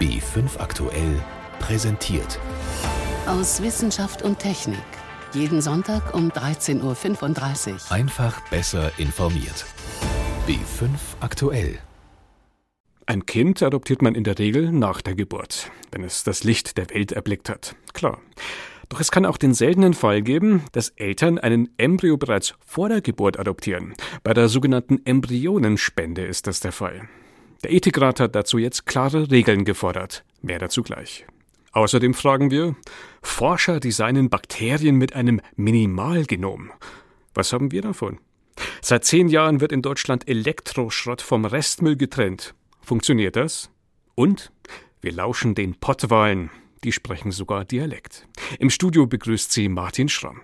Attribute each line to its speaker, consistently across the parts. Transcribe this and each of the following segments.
Speaker 1: B5 aktuell präsentiert.
Speaker 2: Aus Wissenschaft und Technik. Jeden Sonntag um 13.35 Uhr.
Speaker 1: Einfach besser informiert. B5 aktuell.
Speaker 3: Ein Kind adoptiert man in der Regel nach der Geburt, wenn es das Licht der Welt erblickt hat. Klar. Doch es kann auch den seltenen Fall geben, dass Eltern einen Embryo bereits vor der Geburt adoptieren. Bei der sogenannten Embryonenspende ist das der Fall. Der Ethikrat hat dazu jetzt klare Regeln gefordert. Mehr dazu gleich. Außerdem fragen wir, Forscher designen Bakterien mit einem Minimalgenom. Was haben wir davon? Seit zehn Jahren wird in Deutschland Elektroschrott vom Restmüll getrennt. Funktioniert das? Und wir lauschen den Pottwahlen. Die sprechen sogar Dialekt. Im Studio begrüßt sie Martin Schramm.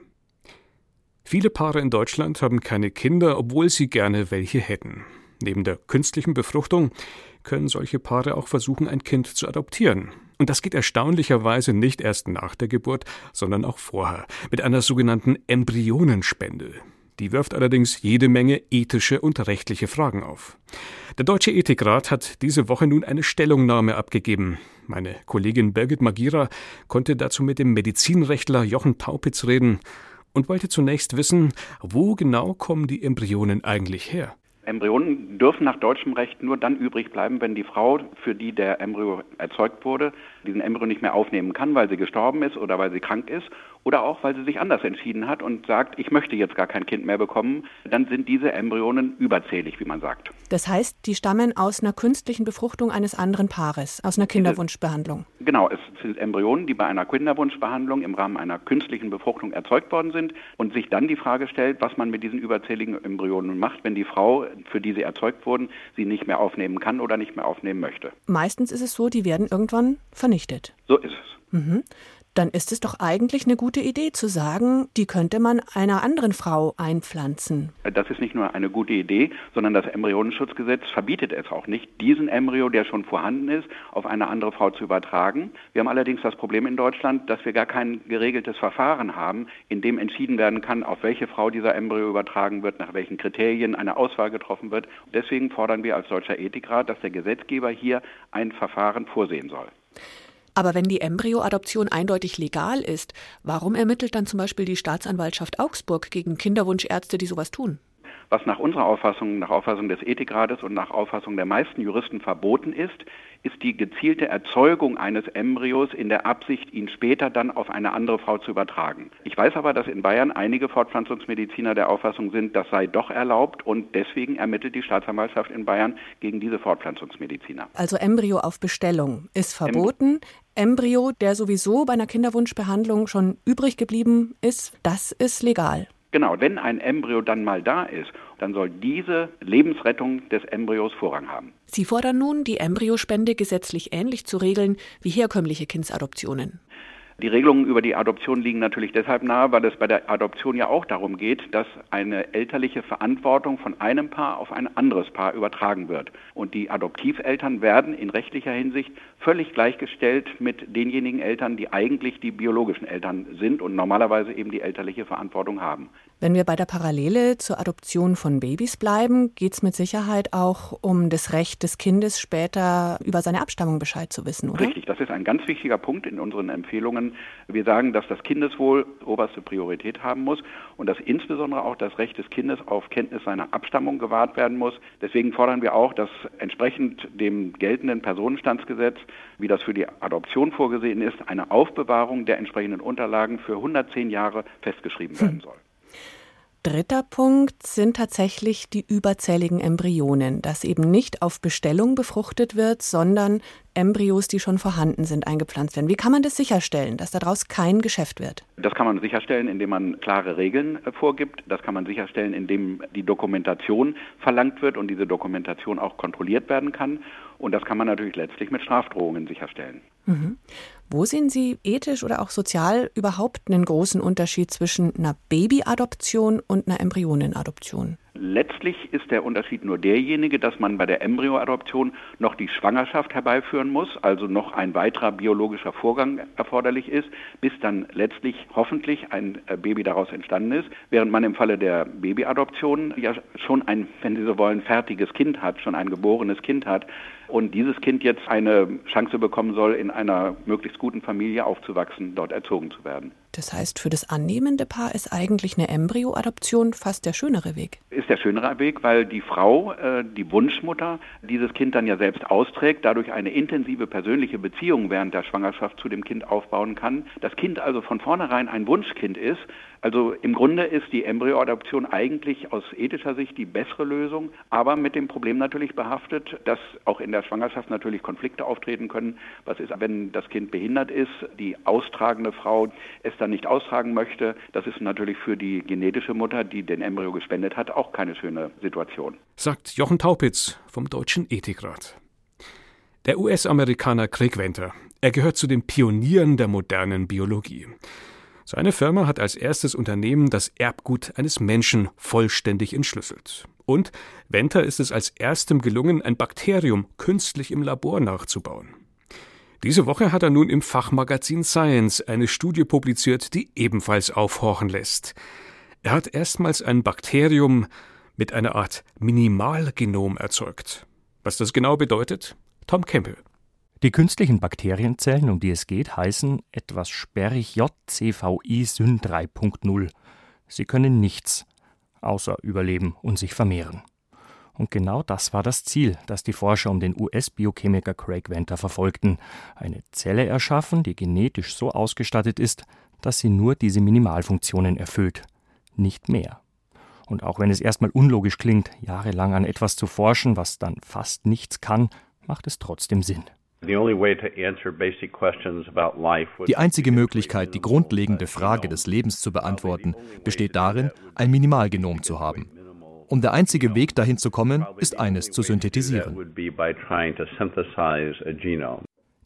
Speaker 3: Viele Paare in Deutschland haben keine Kinder, obwohl sie gerne welche hätten. Neben der künstlichen Befruchtung können solche Paare auch versuchen, ein Kind zu adoptieren. Und das geht erstaunlicherweise nicht erst nach der Geburt, sondern auch vorher, mit einer sogenannten Embryonenspende. Die wirft allerdings jede Menge ethische und rechtliche Fragen auf. Der Deutsche Ethikrat hat diese Woche nun eine Stellungnahme abgegeben. Meine Kollegin Birgit Magira konnte dazu mit dem Medizinrechtler Jochen Taupitz reden und wollte zunächst wissen, wo genau kommen die Embryonen eigentlich her?
Speaker 4: Embryonen dürfen nach deutschem Recht nur dann übrig bleiben, wenn die Frau, für die der Embryo erzeugt wurde, diesen Embryo nicht mehr aufnehmen kann, weil sie gestorben ist oder weil sie krank ist oder auch weil sie sich anders entschieden hat und sagt, ich möchte jetzt gar kein Kind mehr bekommen, dann sind diese Embryonen überzählig, wie man sagt.
Speaker 5: Das heißt, die stammen aus einer künstlichen Befruchtung eines anderen Paares, aus einer Kinderwunschbehandlung.
Speaker 4: Genau, es sind Embryonen, die bei einer Kinderwunschbehandlung im Rahmen einer künstlichen Befruchtung erzeugt worden sind und sich dann die Frage stellt, was man mit diesen überzähligen Embryonen macht, wenn die Frau, für die sie erzeugt wurden, sie nicht mehr aufnehmen kann oder nicht mehr aufnehmen möchte.
Speaker 5: Meistens ist es so, die werden irgendwann vernichtet.
Speaker 4: So ist es.
Speaker 5: Mhm dann ist es doch eigentlich eine gute Idee zu sagen, die könnte man einer anderen Frau einpflanzen.
Speaker 4: Das ist nicht nur eine gute Idee, sondern das Embryonenschutzgesetz verbietet es auch nicht, diesen Embryo, der schon vorhanden ist, auf eine andere Frau zu übertragen. Wir haben allerdings das Problem in Deutschland, dass wir gar kein geregeltes Verfahren haben, in dem entschieden werden kann, auf welche Frau dieser Embryo übertragen wird, nach welchen Kriterien eine Auswahl getroffen wird. Deswegen fordern wir als Deutscher Ethikrat, dass der Gesetzgeber hier ein Verfahren vorsehen soll.
Speaker 5: Aber wenn die Embryoadoption eindeutig legal ist, warum ermittelt dann zum Beispiel die Staatsanwaltschaft Augsburg gegen Kinderwunschärzte, die sowas tun?
Speaker 4: Was nach unserer Auffassung, nach Auffassung des Ethikrates und nach Auffassung der meisten Juristen verboten ist, ist die gezielte Erzeugung eines Embryos in der Absicht, ihn später dann auf eine andere Frau zu übertragen. Ich weiß aber, dass in Bayern einige Fortpflanzungsmediziner der Auffassung sind, das sei doch erlaubt und deswegen ermittelt die Staatsanwaltschaft in Bayern gegen diese Fortpflanzungsmediziner.
Speaker 5: Also Embryo auf Bestellung ist verboten. Embryo, der sowieso bei einer Kinderwunschbehandlung schon übrig geblieben ist, das ist legal.
Speaker 4: Genau, wenn ein Embryo dann mal da ist, dann soll diese Lebensrettung des Embryos Vorrang haben.
Speaker 5: Sie fordern nun, die Embryospende gesetzlich ähnlich zu regeln wie herkömmliche Kindsadoptionen.
Speaker 4: Die Regelungen über die Adoption liegen natürlich deshalb nahe, weil es bei der Adoption ja auch darum geht, dass eine elterliche Verantwortung von einem Paar auf ein anderes Paar übertragen wird. Und die Adoptiveltern werden in rechtlicher Hinsicht völlig gleichgestellt mit denjenigen Eltern, die eigentlich die biologischen Eltern sind und normalerweise eben die elterliche Verantwortung haben.
Speaker 5: Wenn wir bei der Parallele zur Adoption von Babys bleiben, geht es mit Sicherheit auch um das Recht des Kindes, später über seine Abstammung Bescheid zu wissen, oder?
Speaker 4: Richtig, das ist ein ganz wichtiger Punkt in unseren Empfehlungen. Wir sagen, dass das Kindeswohl oberste Priorität haben muss und dass insbesondere auch das Recht des Kindes auf Kenntnis seiner Abstammung gewahrt werden muss. Deswegen fordern wir auch, dass entsprechend dem geltenden Personenstandsgesetz, wie das für die Adoption vorgesehen ist, eine Aufbewahrung der entsprechenden Unterlagen für 110 Jahre festgeschrieben werden soll.
Speaker 5: Dritter Punkt sind tatsächlich die überzähligen Embryonen, dass eben nicht auf Bestellung befruchtet wird, sondern Embryos, die schon vorhanden sind, eingepflanzt werden. Wie kann man das sicherstellen, dass daraus kein Geschäft wird?
Speaker 4: Das kann man sicherstellen, indem man klare Regeln äh, vorgibt. Das kann man sicherstellen, indem die Dokumentation verlangt wird und diese Dokumentation auch kontrolliert werden kann. Und das kann man natürlich letztlich mit Strafdrohungen sicherstellen.
Speaker 5: Mhm. Wo sehen Sie ethisch oder auch sozial überhaupt einen großen Unterschied zwischen einer Babyadoption und einer Embryonenadoption?
Speaker 4: Letztlich ist der Unterschied nur derjenige, dass man bei der Embryoadoption noch die Schwangerschaft herbeiführen muss, also noch ein weiterer biologischer Vorgang erforderlich ist, bis dann letztlich hoffentlich ein äh, Baby daraus entstanden ist, während man im Falle der Babyadoption ja schon ein, wenn Sie so wollen, fertiges Kind hat, schon ein geborenes Kind hat, und dieses Kind jetzt eine Chance bekommen soll, in einer möglichst guten Familie aufzuwachsen, dort erzogen zu werden.
Speaker 5: Das heißt, für das annehmende Paar ist eigentlich eine Embryoadoption fast der schönere Weg.
Speaker 4: Ist der schönere Weg, weil die Frau, äh, die Wunschmutter, dieses Kind dann ja selbst austrägt, dadurch eine intensive persönliche Beziehung während der Schwangerschaft zu dem Kind aufbauen kann. Das Kind also von vornherein ein Wunschkind ist. Also im Grunde ist die Embryoadoption eigentlich aus ethischer Sicht die bessere Lösung, aber mit dem Problem natürlich behaftet, dass auch in der Schwangerschaft natürlich Konflikte auftreten können. Was ist, wenn das Kind behindert ist, die austragende Frau es dann nicht austragen möchte? Das ist natürlich für die genetische Mutter, die den Embryo gespendet hat, auch keine schöne Situation.
Speaker 3: Sagt Jochen Taupitz vom Deutschen Ethikrat. Der US-Amerikaner Craig Venter. Er gehört zu den Pionieren der modernen Biologie. Seine Firma hat als erstes Unternehmen das Erbgut eines Menschen vollständig entschlüsselt. Und Venter ist es als erstem gelungen, ein Bakterium künstlich im Labor nachzubauen. Diese Woche hat er nun im Fachmagazin Science eine Studie publiziert, die ebenfalls aufhorchen lässt. Er hat erstmals ein Bakterium mit einer Art Minimalgenom erzeugt. Was das genau bedeutet? Tom Campbell.
Speaker 6: Die künstlichen Bakterienzellen, um die es geht, heißen etwas sperrig JCVI Syn 3.0. Sie können nichts außer überleben und sich vermehren. Und genau das war das Ziel, das die Forscher um den US-Biochemiker Craig Venter verfolgten. Eine Zelle erschaffen, die genetisch so ausgestattet ist, dass sie nur diese Minimalfunktionen erfüllt. Nicht mehr. Und auch wenn es erstmal unlogisch klingt, jahrelang an etwas zu forschen, was dann fast nichts kann, macht es trotzdem Sinn.
Speaker 7: Die einzige Möglichkeit, die grundlegende Frage des Lebens zu beantworten, besteht darin, ein Minimalgenom zu haben. Und der einzige Weg dahin zu kommen, ist eines zu synthetisieren.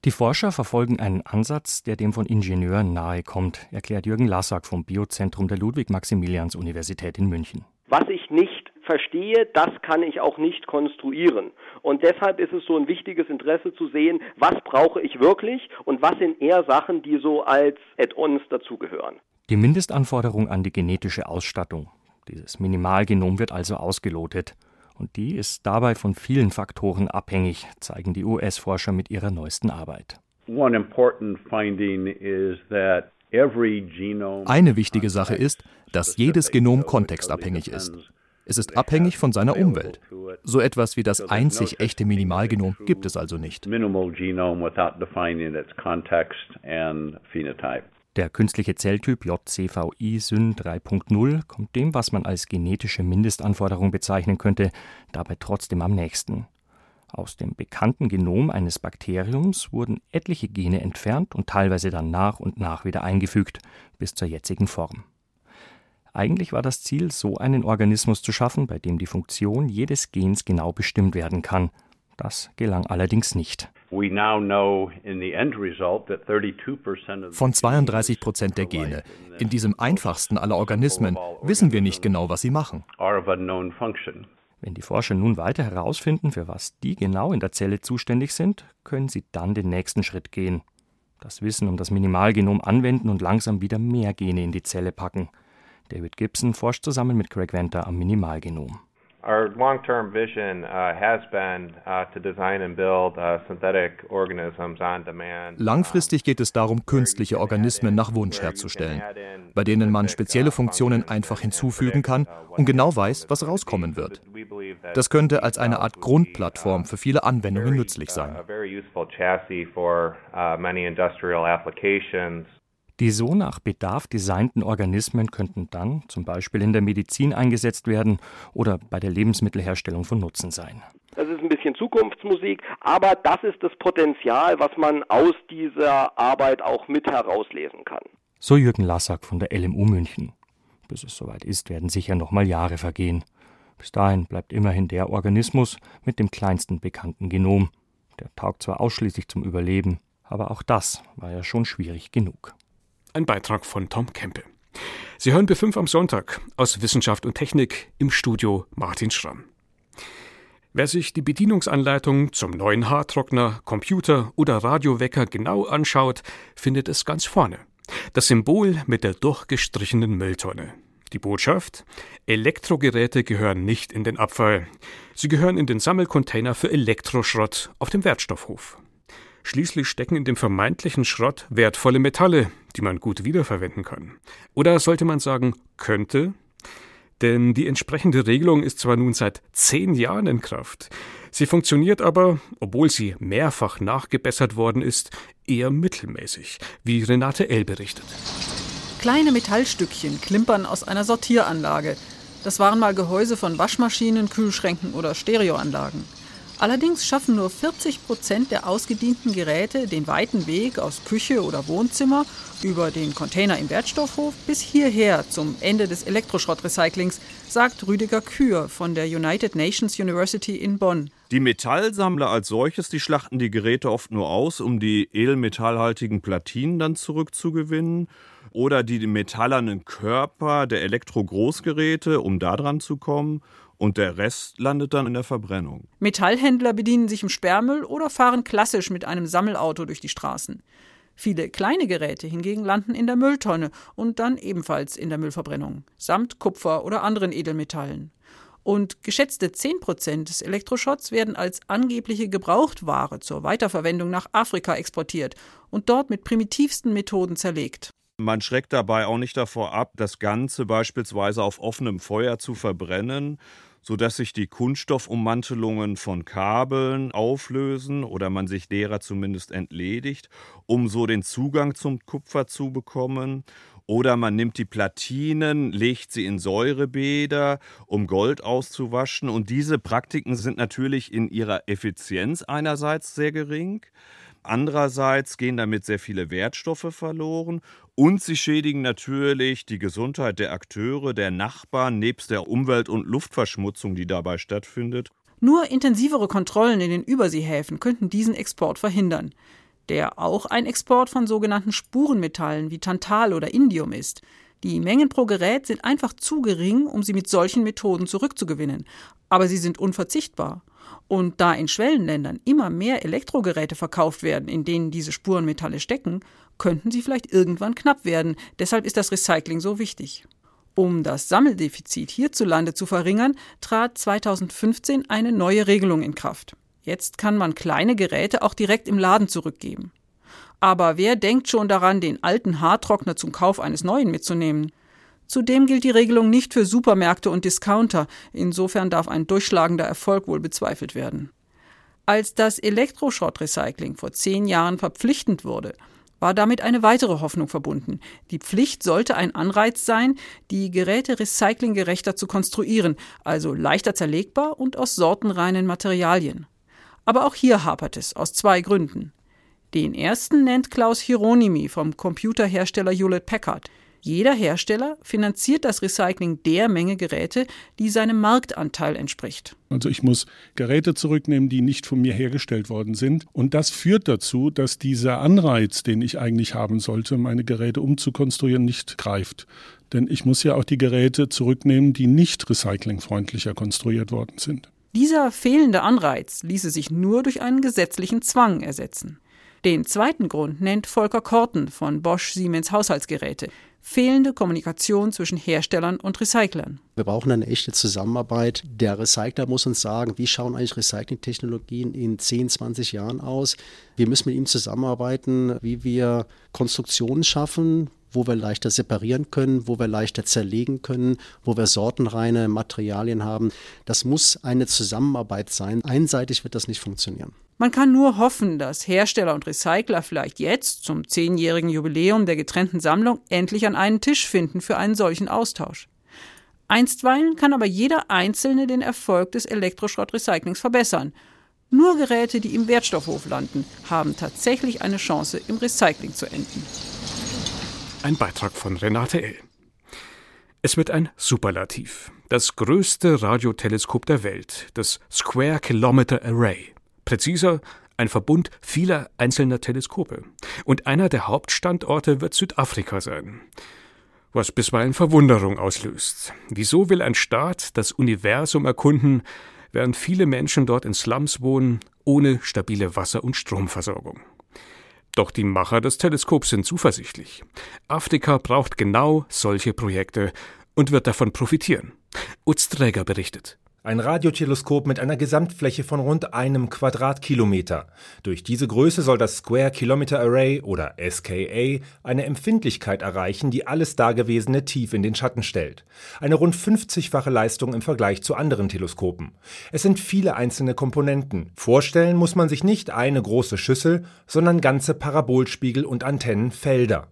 Speaker 6: Die Forscher verfolgen einen Ansatz, der dem von Ingenieuren nahe kommt, erklärt Jürgen Lassack vom Biozentrum der Ludwig-Maximilians-Universität in München.
Speaker 8: Was ich nicht verstehe, das kann ich auch nicht konstruieren. Und deshalb ist es so ein wichtiges Interesse zu sehen, was brauche ich wirklich und was sind eher Sachen, die so als Add-ons dazugehören.
Speaker 6: Die Mindestanforderung an die genetische Ausstattung. Dieses Minimalgenom wird also ausgelotet. Und die ist dabei von vielen Faktoren abhängig, zeigen die US-Forscher mit ihrer neuesten Arbeit.
Speaker 7: Eine wichtige Sache ist, dass jedes Genom kontextabhängig ist. Es ist abhängig von seiner Umwelt. So etwas wie das einzig echte Minimalgenom gibt es also nicht.
Speaker 6: Der künstliche Zelltyp JCVI Syn 3.0 kommt dem, was man als genetische Mindestanforderung bezeichnen könnte, dabei trotzdem am nächsten. Aus dem bekannten Genom eines Bakteriums wurden etliche Gene entfernt und teilweise dann nach und nach wieder eingefügt, bis zur jetzigen Form. Eigentlich war das Ziel, so einen Organismus zu schaffen, bei dem die Funktion jedes Gens genau bestimmt werden kann. Das gelang allerdings nicht.
Speaker 7: Von 32 Prozent der Gene in diesem einfachsten aller Organismen wissen wir nicht genau, was sie machen.
Speaker 6: Wenn die Forscher nun weiter herausfinden, für was die genau in der Zelle zuständig sind, können sie dann den nächsten Schritt gehen. Das Wissen um das Minimalgenom anwenden und langsam wieder mehr Gene in die Zelle packen. David Gibson forscht zusammen mit Craig Venter am Minimalgenom.
Speaker 9: Our long-term vision uh, has been uh, to design and build uh, synthetic organisms on demand.
Speaker 7: Langfristig geht es darum, künstliche Organismen nach Wunsch herzustellen, bei denen man spezielle Funktionen einfach hinzufügen kann und genau weiß, was rauskommen wird. Das könnte als eine Art Grundplattform für viele Anwendungen nützlich sein.
Speaker 6: Die so nach Bedarf designten Organismen könnten dann zum Beispiel in der Medizin eingesetzt werden oder bei der Lebensmittelherstellung von Nutzen sein.
Speaker 8: Das ist ein bisschen Zukunftsmusik, aber das ist das Potenzial, was man aus dieser Arbeit auch mit herauslesen kann.
Speaker 6: So Jürgen Lassack von der LMU München. Bis es soweit ist, werden sicher noch mal Jahre vergehen. Bis dahin bleibt immerhin der Organismus mit dem kleinsten bekannten Genom. Der taugt zwar ausschließlich zum Überleben, aber auch das war ja schon schwierig genug.
Speaker 3: Ein Beitrag von Tom Kempe. Sie hören B5 am Sonntag aus Wissenschaft und Technik im Studio Martin Schramm. Wer sich die Bedienungsanleitung zum neuen Haartrockner, Computer oder Radiowecker genau anschaut, findet es ganz vorne. Das Symbol mit der durchgestrichenen Mülltonne. Die Botschaft? Elektrogeräte gehören nicht in den Abfall. Sie gehören in den Sammelcontainer für Elektroschrott auf dem Wertstoffhof. Schließlich stecken in dem vermeintlichen Schrott wertvolle Metalle, die man gut wiederverwenden kann. Oder sollte man sagen, könnte? Denn die entsprechende Regelung ist zwar nun seit zehn Jahren in Kraft, sie funktioniert aber, obwohl sie mehrfach nachgebessert worden ist, eher mittelmäßig, wie Renate L. berichtet.
Speaker 10: Kleine Metallstückchen klimpern aus einer Sortieranlage. Das waren mal Gehäuse von Waschmaschinen, Kühlschränken oder Stereoanlagen. Allerdings schaffen nur 40 Prozent der ausgedienten Geräte den weiten Weg aus Küche oder Wohnzimmer über den Container im Wertstoffhof bis hierher zum Ende des Elektroschrottrecyclings, sagt Rüdiger Kür von der United Nations University in Bonn.
Speaker 11: Die Metallsammler als solches, die schlachten die Geräte oft nur aus, um die edelmetallhaltigen Platinen dann zurückzugewinnen oder die metallernen Körper der Elektro-Großgeräte, um da dran zu kommen. Und der Rest landet dann in der Verbrennung.
Speaker 10: Metallhändler bedienen sich im Sperrmüll oder fahren klassisch mit einem Sammelauto durch die Straßen. Viele kleine Geräte hingegen landen in der Mülltonne und dann ebenfalls in der Müllverbrennung, samt Kupfer oder anderen Edelmetallen. Und geschätzte 10 Prozent des Elektroschrotts werden als angebliche Gebrauchtware zur Weiterverwendung nach Afrika exportiert und dort mit primitivsten Methoden zerlegt.
Speaker 11: Man schreckt dabei auch nicht davor ab, das Ganze beispielsweise auf offenem Feuer zu verbrennen, sodass sich die Kunststoffummantelungen von Kabeln auflösen oder man sich derer zumindest entledigt, um so den Zugang zum Kupfer zu bekommen. Oder man nimmt die Platinen, legt sie in Säurebäder, um Gold auszuwaschen. Und diese Praktiken sind natürlich in ihrer Effizienz einerseits sehr gering. Andererseits gehen damit sehr viele Wertstoffe verloren und sie schädigen natürlich die Gesundheit der Akteure, der Nachbarn, nebst der Umwelt- und Luftverschmutzung, die dabei stattfindet.
Speaker 10: Nur intensivere Kontrollen in den Überseehäfen könnten diesen Export verhindern, der auch ein Export von sogenannten Spurenmetallen wie Tantal oder Indium ist. Die Mengen pro Gerät sind einfach zu gering, um sie mit solchen Methoden zurückzugewinnen, aber sie sind unverzichtbar. Und da in Schwellenländern immer mehr Elektrogeräte verkauft werden, in denen diese Spurenmetalle stecken, könnten sie vielleicht irgendwann knapp werden. Deshalb ist das Recycling so wichtig. Um das Sammeldefizit hierzulande zu verringern, trat 2015 eine neue Regelung in Kraft. Jetzt kann man kleine Geräte auch direkt im Laden zurückgeben. Aber wer denkt schon daran, den alten Haartrockner zum Kauf eines neuen mitzunehmen? Zudem gilt die Regelung nicht für Supermärkte und Discounter, insofern darf ein durchschlagender Erfolg wohl bezweifelt werden. Als das Elektroschrottrecycling vor zehn Jahren verpflichtend wurde, war damit eine weitere Hoffnung verbunden. Die Pflicht sollte ein Anreiz sein, die Geräte recyclinggerechter zu konstruieren, also leichter zerlegbar und aus sortenreinen Materialien. Aber auch hier hapert es aus zwei Gründen. Den ersten nennt Klaus Hieronymi vom Computerhersteller Hewlett Packard. Jeder Hersteller finanziert das Recycling der Menge Geräte, die seinem Marktanteil entspricht.
Speaker 12: Also ich muss Geräte zurücknehmen, die nicht von mir hergestellt worden sind. Und das führt dazu, dass dieser Anreiz, den ich eigentlich haben sollte, meine Geräte umzukonstruieren, nicht greift. Denn ich muss ja auch die Geräte zurücknehmen, die nicht recyclingfreundlicher konstruiert worden sind.
Speaker 10: Dieser fehlende Anreiz ließe sich nur durch einen gesetzlichen Zwang ersetzen. Den zweiten Grund nennt Volker Korten von Bosch Siemens Haushaltsgeräte fehlende Kommunikation zwischen Herstellern und Recyclern.
Speaker 13: Wir brauchen eine echte Zusammenarbeit. Der Recycler muss uns sagen, wie schauen eigentlich Recyclingtechnologien in 10, 20 Jahren aus. Wir müssen mit ihm zusammenarbeiten, wie wir Konstruktionen schaffen, wo wir leichter separieren können, wo wir leichter zerlegen können, wo wir sortenreine Materialien haben. Das muss eine Zusammenarbeit sein. Einseitig wird das nicht funktionieren.
Speaker 10: Man kann nur hoffen, dass Hersteller und Recycler vielleicht jetzt, zum zehnjährigen Jubiläum der getrennten Sammlung, endlich an einen Tisch finden für einen solchen Austausch. Einstweilen kann aber jeder Einzelne den Erfolg des Elektroschrottrecyclings verbessern. Nur Geräte, die im Wertstoffhof landen, haben tatsächlich eine Chance, im Recycling zu enden.
Speaker 3: Ein Beitrag von Renate L. Es wird ein Superlativ. Das größte Radioteleskop der Welt, das Square Kilometer Array. Präziser, ein Verbund vieler einzelner Teleskope. Und einer der Hauptstandorte wird Südafrika sein. Was bisweilen Verwunderung auslöst. Wieso will ein Staat das Universum erkunden, während viele Menschen dort in Slums wohnen, ohne stabile Wasser- und Stromversorgung? Doch die Macher des Teleskops sind zuversichtlich. Afrika braucht genau solche Projekte, und wird davon profitieren. Utz Träger berichtet.
Speaker 14: Ein Radioteleskop mit einer Gesamtfläche von rund einem Quadratkilometer. Durch diese Größe soll das Square Kilometer Array oder SKA eine Empfindlichkeit erreichen, die alles Dagewesene tief in den Schatten stellt. Eine rund 50-fache Leistung im Vergleich zu anderen Teleskopen. Es sind viele einzelne Komponenten. Vorstellen muss man sich nicht eine große Schüssel, sondern ganze Parabolspiegel und Antennenfelder.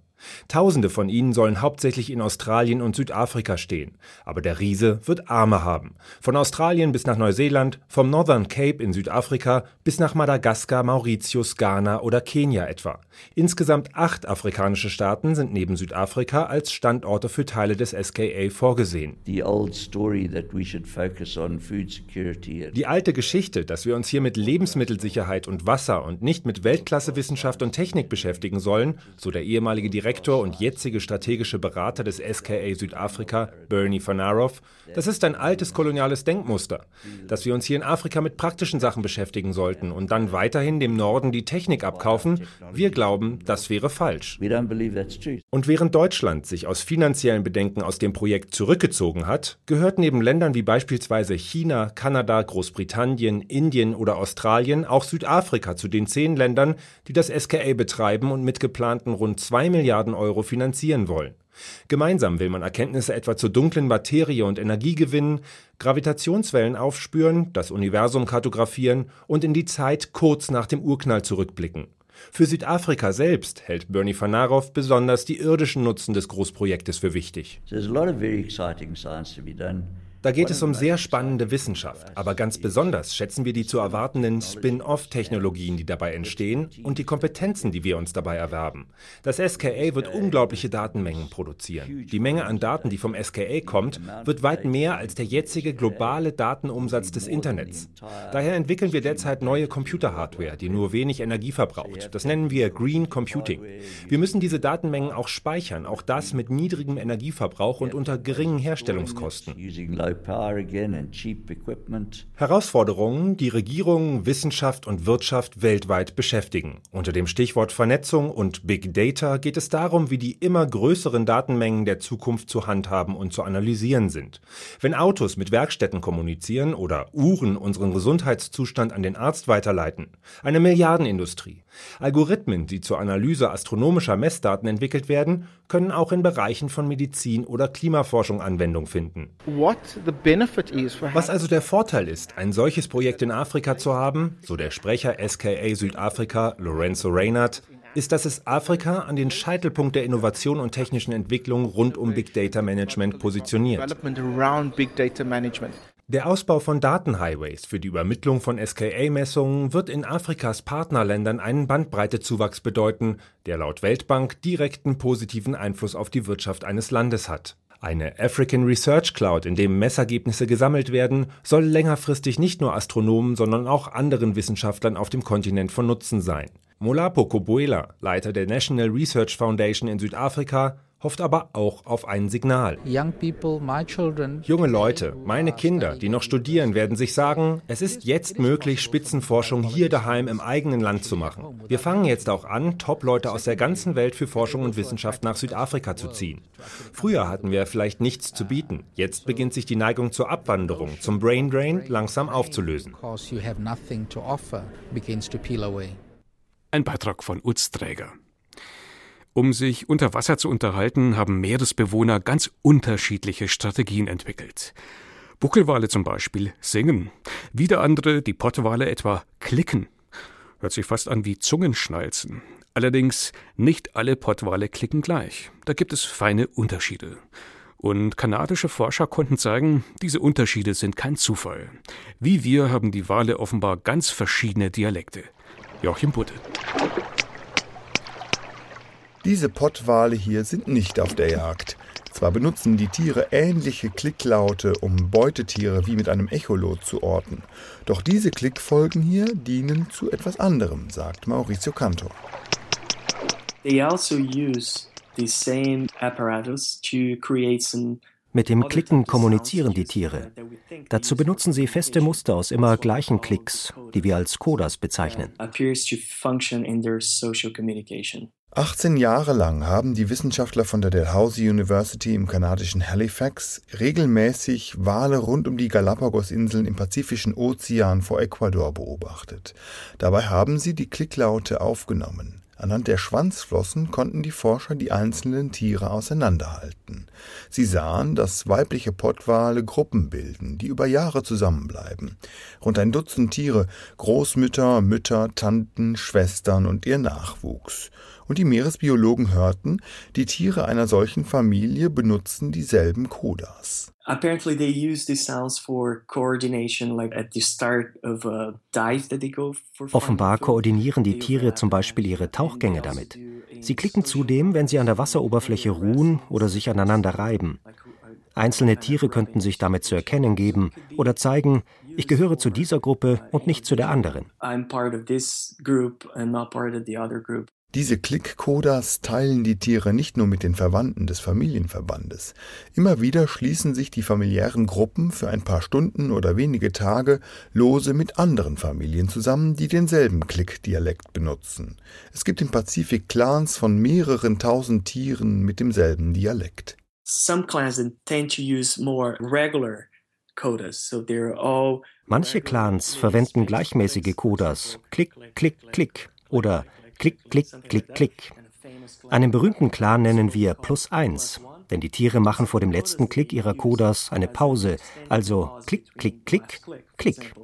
Speaker 14: Tausende von ihnen sollen hauptsächlich in Australien und Südafrika stehen. Aber der Riese wird Arme haben. Von Australien bis nach Neuseeland, vom Northern Cape in Südafrika bis nach Madagaskar, Mauritius, Ghana oder Kenia etwa. Insgesamt acht afrikanische Staaten sind neben Südafrika als Standorte für Teile des SKA vorgesehen. Die alte Geschichte, dass wir uns hier mit Lebensmittelsicherheit und Wasser und nicht mit Weltklassewissenschaft und Technik beschäftigen sollen, so der ehemalige Direktor Direktor und jetzige strategische Berater des SKA Südafrika, Bernie Fanarov, das ist ein altes koloniales Denkmuster, dass wir uns hier in Afrika mit praktischen Sachen beschäftigen sollten und dann weiterhin dem Norden die Technik abkaufen. Wir glauben, das wäre falsch. Und während Deutschland sich aus finanziellen Bedenken aus dem Projekt zurückgezogen hat, gehört neben Ländern wie beispielsweise China, Kanada, Großbritannien, Indien oder Australien auch Südafrika zu den zehn Ländern, die das SKA betreiben und mit geplanten rund zwei Milliarden Milliarden Euro finanzieren wollen. Gemeinsam will man Erkenntnisse etwa zur dunklen Materie und Energie gewinnen, Gravitationswellen aufspüren, das Universum kartografieren und in die Zeit kurz nach dem Urknall zurückblicken. Für Südafrika selbst hält Bernie Fanarov besonders die irdischen Nutzen des Großprojektes für wichtig. There's a lot of very exciting science to be done da geht es um sehr spannende Wissenschaft, aber ganz besonders schätzen wir die zu erwartenden Spin-off-Technologien, die dabei entstehen und die Kompetenzen, die wir uns dabei erwerben. Das SKA wird unglaubliche Datenmengen produzieren. Die Menge an Daten, die vom SKA kommt, wird weit mehr als der jetzige globale Datenumsatz des Internets. Daher entwickeln wir derzeit neue Computerhardware, die nur wenig Energie verbraucht. Das nennen wir Green Computing. Wir müssen diese Datenmengen auch speichern, auch das mit niedrigem Energieverbrauch und unter geringen Herstellungskosten. Herausforderungen, die Regierungen, Wissenschaft und Wirtschaft weltweit beschäftigen. Unter dem Stichwort Vernetzung und Big Data geht es darum, wie die immer größeren Datenmengen der Zukunft zu handhaben und zu analysieren sind. Wenn Autos mit Werkstätten kommunizieren oder Uhren unseren Gesundheitszustand an den Arzt weiterleiten. Eine Milliardenindustrie. Algorithmen, die zur Analyse astronomischer Messdaten entwickelt werden, können auch in Bereichen von Medizin oder Klimaforschung Anwendung finden. Was also der Vorteil ist, ein solches Projekt in Afrika zu haben, so der Sprecher SKA Südafrika Lorenzo Reynard, ist, dass es Afrika an den Scheitelpunkt der Innovation und technischen Entwicklung rund um Big Data Management positioniert. Der Ausbau von Datenhighways für die Übermittlung von SKA-Messungen wird in Afrikas Partnerländern einen Bandbreitezuwachs bedeuten, der laut Weltbank direkten positiven Einfluss auf die Wirtschaft eines Landes hat. Eine African Research Cloud, in dem Messergebnisse gesammelt werden, soll längerfristig nicht nur Astronomen, sondern auch anderen Wissenschaftlern auf dem Kontinent von Nutzen sein. Molapo Kobuela, Leiter der National Research Foundation in Südafrika, hofft aber auch auf ein Signal. Junge Leute, meine Kinder, die noch studieren, werden sich sagen, es ist jetzt möglich, Spitzenforschung hier daheim im eigenen Land zu machen. Wir fangen jetzt auch an, Top-Leute aus der ganzen Welt für Forschung und Wissenschaft nach Südafrika zu ziehen. Früher hatten wir vielleicht nichts zu bieten. Jetzt beginnt sich die Neigung zur Abwanderung, zum Brain Drain langsam aufzulösen.
Speaker 3: Ein Beitrag von Utz Träger. Um sich unter Wasser zu unterhalten, haben Meeresbewohner ganz unterschiedliche Strategien entwickelt. Buckelwale zum Beispiel singen, wieder andere, die Pottwale etwa, klicken. Hört sich fast an wie Zungenschnalzen. Allerdings nicht alle Pottwale klicken gleich. Da gibt es feine Unterschiede. Und kanadische Forscher konnten zeigen, diese Unterschiede sind kein Zufall. Wie wir haben die Wale offenbar ganz verschiedene Dialekte. Joachim Butte.
Speaker 15: Diese Pottwale hier sind nicht auf der Jagd. Zwar benutzen die Tiere ähnliche Klicklaute, um Beutetiere wie mit einem Echolot zu orten, doch diese Klickfolgen hier dienen zu etwas anderem, sagt Maurizio Cantor.
Speaker 16: They also use the same apparatus to create some
Speaker 17: mit dem Klicken kommunizieren die Tiere. Dazu benutzen sie feste Muster aus immer gleichen Klicks, die wir als Codas bezeichnen.
Speaker 15: 18 Jahre lang haben die Wissenschaftler von der Dalhousie University im kanadischen Halifax regelmäßig Wale rund um die Galapagos-Inseln im Pazifischen Ozean vor Ecuador beobachtet. Dabei haben sie die Klicklaute aufgenommen. Anhand der Schwanzflossen konnten die Forscher die einzelnen Tiere auseinanderhalten. Sie sahen, dass weibliche Pottwale Gruppen bilden, die über Jahre zusammenbleiben. Rund ein Dutzend Tiere, Großmütter, Mütter, Tanten, Schwestern und ihr Nachwuchs. Und die Meeresbiologen hörten, die Tiere einer solchen Familie benutzen dieselben Kodas.
Speaker 16: Apparently they use these sounds for coordination, like at the start of a dive that they go for.
Speaker 17: Offenbar koordinieren die Tiere zum Beispiel ihre Tauchgänge damit. Sie klicken zudem, wenn sie an der Wasseroberfläche ruhen oder sich aneinander reiben. Einzelne Tiere könnten sich damit zu erkennen geben oder zeigen, ich gehöre zu dieser Gruppe und nicht zu der anderen.
Speaker 15: Diese Klick-Kodas teilen die Tiere nicht nur mit den Verwandten des Familienverbandes. Immer wieder schließen sich die familiären Gruppen für ein paar Stunden oder wenige Tage lose mit anderen Familien zusammen, die denselben Klick-Dialekt benutzen. Es gibt im Pazifik Clans von mehreren tausend Tieren mit demselben Dialekt.
Speaker 16: Some clans tend to use more regular codas, so they're all
Speaker 17: Manche Clans verwenden gleichmäßige Kodas, Klick, Klick, Klick oder Klick, Klick, Klick, Klick. Einen berühmten Clan nennen wir Plus Eins, denn die Tiere machen vor dem letzten Klick ihrer Kodas eine Pause, also Klick, Klick, Klick, Klick.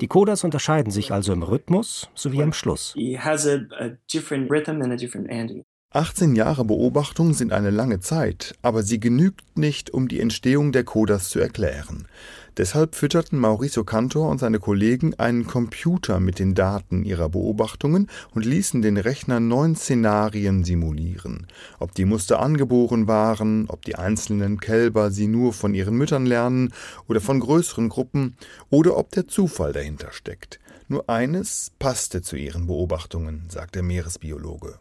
Speaker 17: Die Kodas unterscheiden sich also im Rhythmus sowie am Schluss.
Speaker 15: 18 Jahre Beobachtung sind eine lange Zeit, aber sie genügt nicht, um die Entstehung der Kodas zu erklären. Deshalb fütterten Mauricio Cantor und seine Kollegen einen Computer mit den Daten ihrer Beobachtungen und ließen den Rechner neun Szenarien simulieren. Ob die Muster angeboren waren, ob die einzelnen Kälber sie nur von ihren Müttern lernen oder von größeren Gruppen oder ob der Zufall dahinter steckt. Nur eines passte zu ihren Beobachtungen, sagt der Meeresbiologe.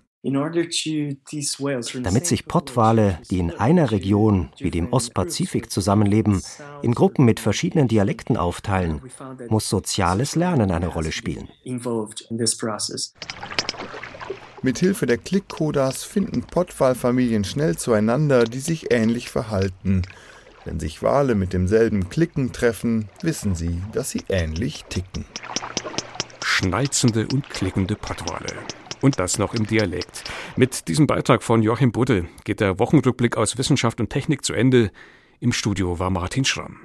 Speaker 17: Damit sich Pottwale, die in einer Region wie dem Ostpazifik zusammenleben, in Gruppen mit verschiedenen Dialekten aufteilen, muss soziales Lernen eine Rolle spielen.
Speaker 15: Mithilfe der Klickkodas finden Pottwalfamilien schnell zueinander, die sich ähnlich verhalten. Wenn sich Wale mit demselben Klicken treffen, wissen sie, dass sie ähnlich ticken.
Speaker 3: Schneizende und klickende Pottwale. Und das noch im Dialekt. Mit diesem Beitrag von Joachim Budde geht der Wochenrückblick aus Wissenschaft und Technik zu Ende. Im Studio war Martin Schramm.